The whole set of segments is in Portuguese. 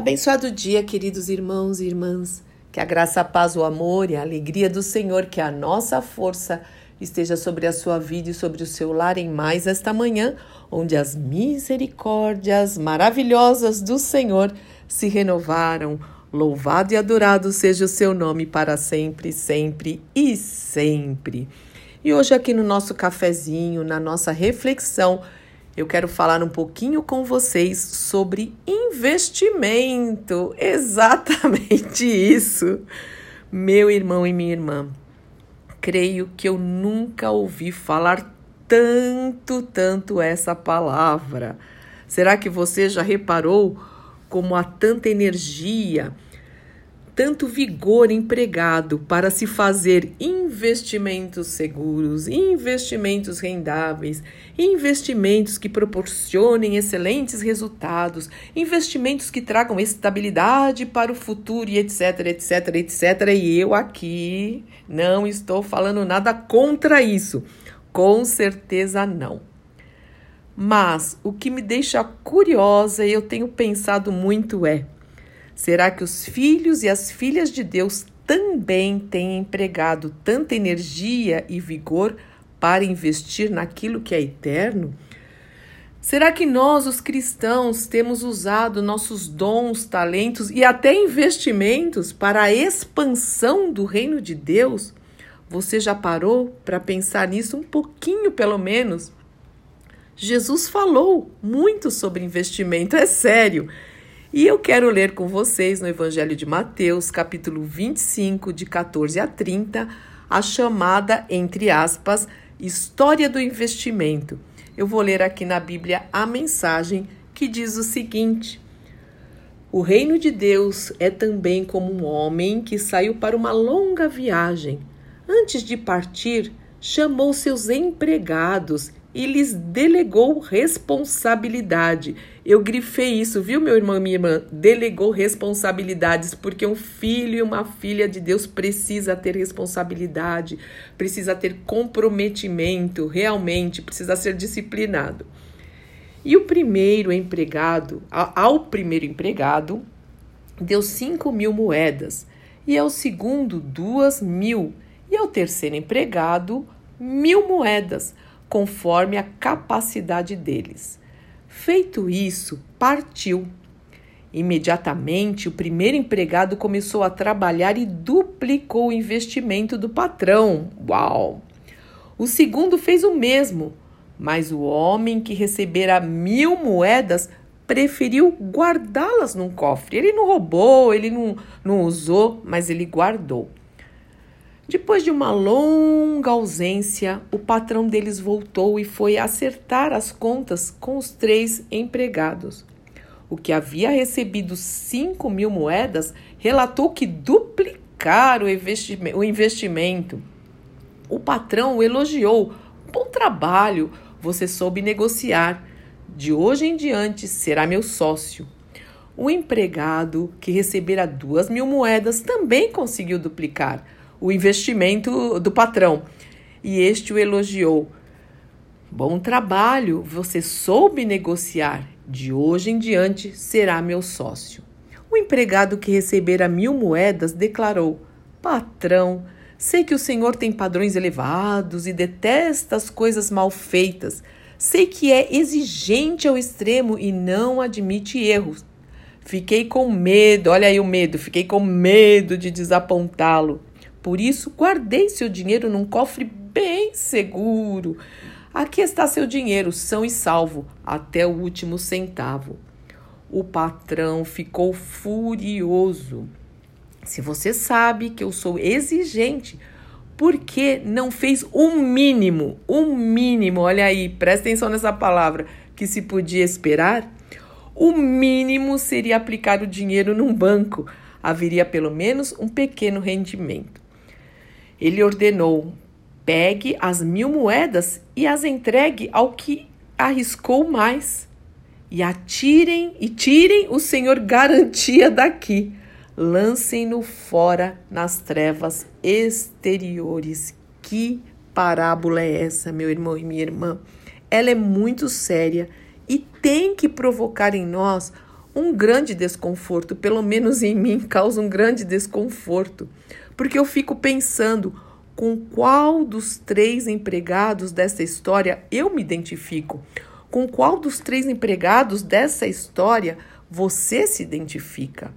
Abençoado dia, queridos irmãos e irmãs. Que a graça, a paz, o amor e a alegria do Senhor, que a nossa força esteja sobre a sua vida e sobre o seu lar em mais esta manhã, onde as misericórdias maravilhosas do Senhor se renovaram. Louvado e adorado seja o seu nome para sempre, sempre e sempre. E hoje, aqui no nosso cafezinho, na nossa reflexão, eu quero falar um pouquinho com vocês sobre investimento. Exatamente isso. Meu irmão e minha irmã, creio que eu nunca ouvi falar tanto, tanto essa palavra. Será que você já reparou como há tanta energia? Tanto vigor empregado para se fazer investimentos seguros, investimentos rendáveis, investimentos que proporcionem excelentes resultados, investimentos que tragam estabilidade para o futuro e etc, etc, etc. E eu aqui não estou falando nada contra isso. Com certeza não. Mas o que me deixa curiosa e eu tenho pensado muito é Será que os filhos e as filhas de Deus também têm empregado tanta energia e vigor para investir naquilo que é eterno? Será que nós, os cristãos, temos usado nossos dons, talentos e até investimentos para a expansão do reino de Deus? Você já parou para pensar nisso um pouquinho, pelo menos? Jesus falou muito sobre investimento, é sério. E eu quero ler com vocês no Evangelho de Mateus, capítulo 25, de 14 a 30, a chamada, entre aspas, história do investimento. Eu vou ler aqui na Bíblia a mensagem que diz o seguinte: O reino de Deus é também como um homem que saiu para uma longa viagem. Antes de partir, chamou seus empregados e lhes delegou responsabilidade. Eu grifei isso, viu, meu irmão e minha irmã? Delegou responsabilidades, porque um filho e uma filha de Deus precisa ter responsabilidade, precisa ter comprometimento, realmente, precisa ser disciplinado. E o primeiro empregado, ao primeiro empregado, deu cinco mil moedas, e ao segundo, duas mil, e ao terceiro empregado, mil moedas conforme a capacidade deles. Feito isso, partiu. Imediatamente, o primeiro empregado começou a trabalhar e duplicou o investimento do patrão. Uau! O segundo fez o mesmo, mas o homem que recebera mil moedas preferiu guardá-las num cofre. Ele não roubou, ele não, não usou, mas ele guardou. Depois de uma longa ausência, o patrão deles voltou e foi acertar as contas com os três empregados. O que havia recebido cinco mil moedas relatou que duplicaram o investimento. O patrão o elogiou. Bom trabalho, você soube negociar. De hoje em diante será meu sócio. O empregado, que recebera duas mil moedas, também conseguiu duplicar o investimento do patrão. E este o elogiou. Bom trabalho, você soube negociar. De hoje em diante será meu sócio. O empregado que recebera mil moedas declarou: Patrão, sei que o senhor tem padrões elevados e detesta as coisas mal feitas. Sei que é exigente ao extremo e não admite erros. Fiquei com medo, olha aí o medo, fiquei com medo de desapontá-lo. Por isso, guardei seu dinheiro num cofre bem seguro. Aqui está seu dinheiro, são e salvo, até o último centavo. O patrão ficou furioso. Se você sabe que eu sou exigente, por que não fez um mínimo? Um mínimo, olha aí, presta atenção nessa palavra, que se podia esperar? O mínimo seria aplicar o dinheiro num banco. Haveria pelo menos um pequeno rendimento. Ele ordenou: pegue as mil moedas e as entregue ao que arriscou mais. E atirem e tirem o Senhor garantia daqui. Lancem-no fora nas trevas exteriores. Que parábola é essa, meu irmão e minha irmã? Ela é muito séria e tem que provocar em nós um grande desconforto, pelo menos em mim, causa um grande desconforto, porque eu fico pensando com qual dos três empregados dessa história eu me identifico, com qual dos três empregados dessa história você se identifica.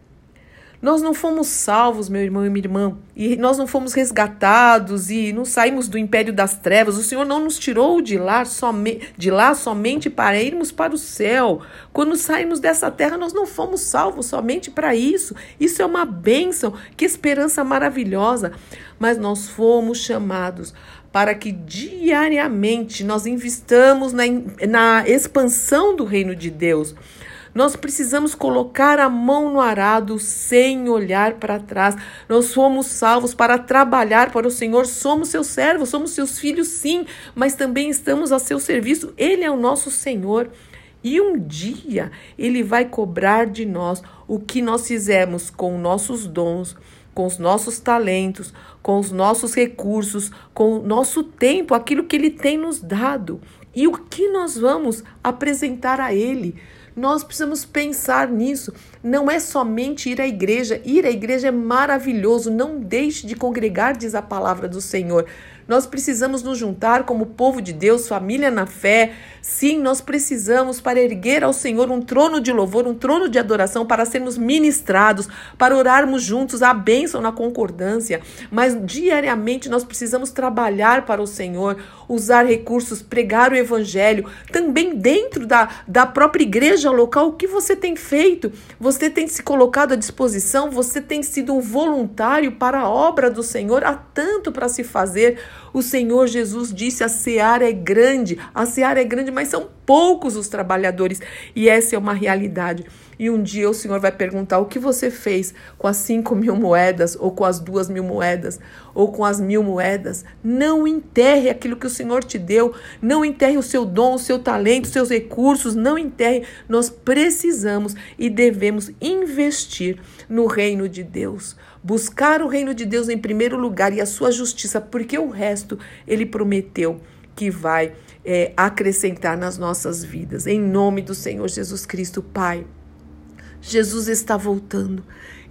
Nós não fomos salvos, meu irmão e minha irmã, e nós não fomos resgatados e não saímos do império das trevas. O Senhor não nos tirou de lá, some, de lá somente para irmos para o céu. Quando saímos dessa terra, nós não fomos salvos somente para isso. Isso é uma bênção, que esperança maravilhosa. Mas nós fomos chamados para que diariamente nós investamos na, na expansão do reino de Deus. Nós precisamos colocar a mão no arado sem olhar para trás. Nós fomos salvos para trabalhar para o Senhor. Somos seus servos, somos seus filhos, sim, mas também estamos a seu serviço. Ele é o nosso Senhor. E um dia ele vai cobrar de nós o que nós fizemos com nossos dons, com os nossos talentos, com os nossos recursos, com o nosso tempo, aquilo que ele tem nos dado. E o que nós vamos apresentar a ele? Nós precisamos pensar nisso. Não é somente ir à igreja. Ir à igreja é maravilhoso. Não deixe de congregar, diz a palavra do Senhor. Nós precisamos nos juntar como povo de Deus, família na fé. Sim, nós precisamos para erguer ao Senhor um trono de louvor, um trono de adoração, para sermos ministrados, para orarmos juntos a bênção na concordância. Mas diariamente nós precisamos trabalhar para o Senhor, usar recursos, pregar o evangelho, também dentro da, da própria igreja local. O que você tem feito? Você tem se colocado à disposição? Você tem sido um voluntário para a obra do Senhor? Há tanto para se fazer. O Senhor Jesus disse: a seara é grande, a seara é grande, mas são poucos os trabalhadores. E essa é uma realidade. E um dia o Senhor vai perguntar o que você fez com as cinco mil moedas, ou com as duas mil moedas, ou com as mil moedas. Não enterre aquilo que o Senhor te deu. Não enterre o seu dom, o seu talento, os seus recursos. Não enterre. Nós precisamos e devemos investir no reino de Deus. Buscar o reino de Deus em primeiro lugar e a sua justiça, porque o resto ele prometeu que vai é, acrescentar nas nossas vidas. Em nome do Senhor Jesus Cristo, Pai. Jesus está voltando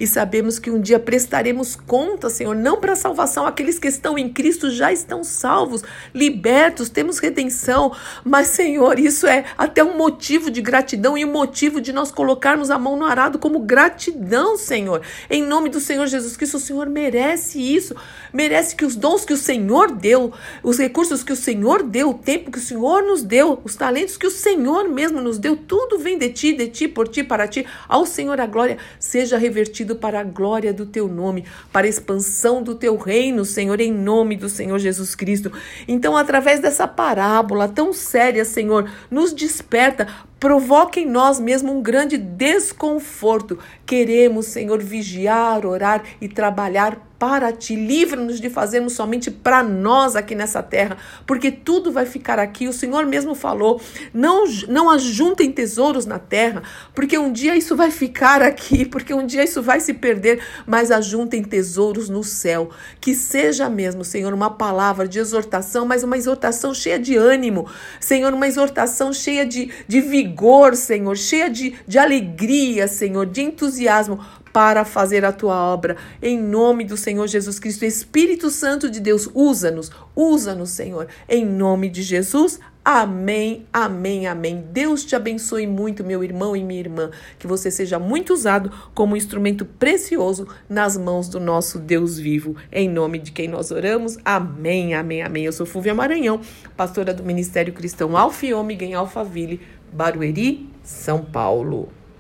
e sabemos que um dia prestaremos conta, Senhor, não para a salvação, aqueles que estão em Cristo já estão salvos, libertos, temos redenção, mas, Senhor, isso é até um motivo de gratidão e um motivo de nós colocarmos a mão no arado como gratidão, Senhor. Em nome do Senhor Jesus Cristo, o Senhor merece isso, merece que os dons que o Senhor deu, os recursos que o Senhor deu, o tempo que o Senhor nos deu, os talentos que o Senhor mesmo nos deu, tudo vem de ti, de ti, por ti, para ti. Ao Senhor a glória seja revertida para a glória do teu nome, para a expansão do teu reino, Senhor, em nome do Senhor Jesus Cristo. Então, através dessa parábola tão séria, Senhor, nos desperta provoca em nós mesmo um grande desconforto. Queremos, Senhor, vigiar, orar e trabalhar para ti. Livra-nos de fazermos somente para nós aqui nessa terra, porque tudo vai ficar aqui. O Senhor mesmo falou: não, não ajuntem tesouros na terra, porque um dia isso vai ficar aqui, porque um dia isso vai se perder, mas ajuntem tesouros no céu. Que seja mesmo, Senhor, uma palavra de exortação, mas uma exortação cheia de ânimo, Senhor, uma exortação cheia de, de vigor, Senhor, cheia de, de alegria, Senhor, de entusiasmo para fazer a tua obra. Em nome do Senhor Jesus Cristo, Espírito Santo de Deus, usa-nos, usa-nos, Senhor. Em nome de Jesus, Amém, amém, amém. Deus te abençoe muito, meu irmão e minha irmã. Que você seja muito usado como um instrumento precioso nas mãos do nosso Deus vivo. Em nome de quem nós oramos. Amém, amém, amém. Eu sou Fúvia Maranhão, pastora do Ministério Cristão Alfa e Ômega em Alphaville, Barueri, São Paulo.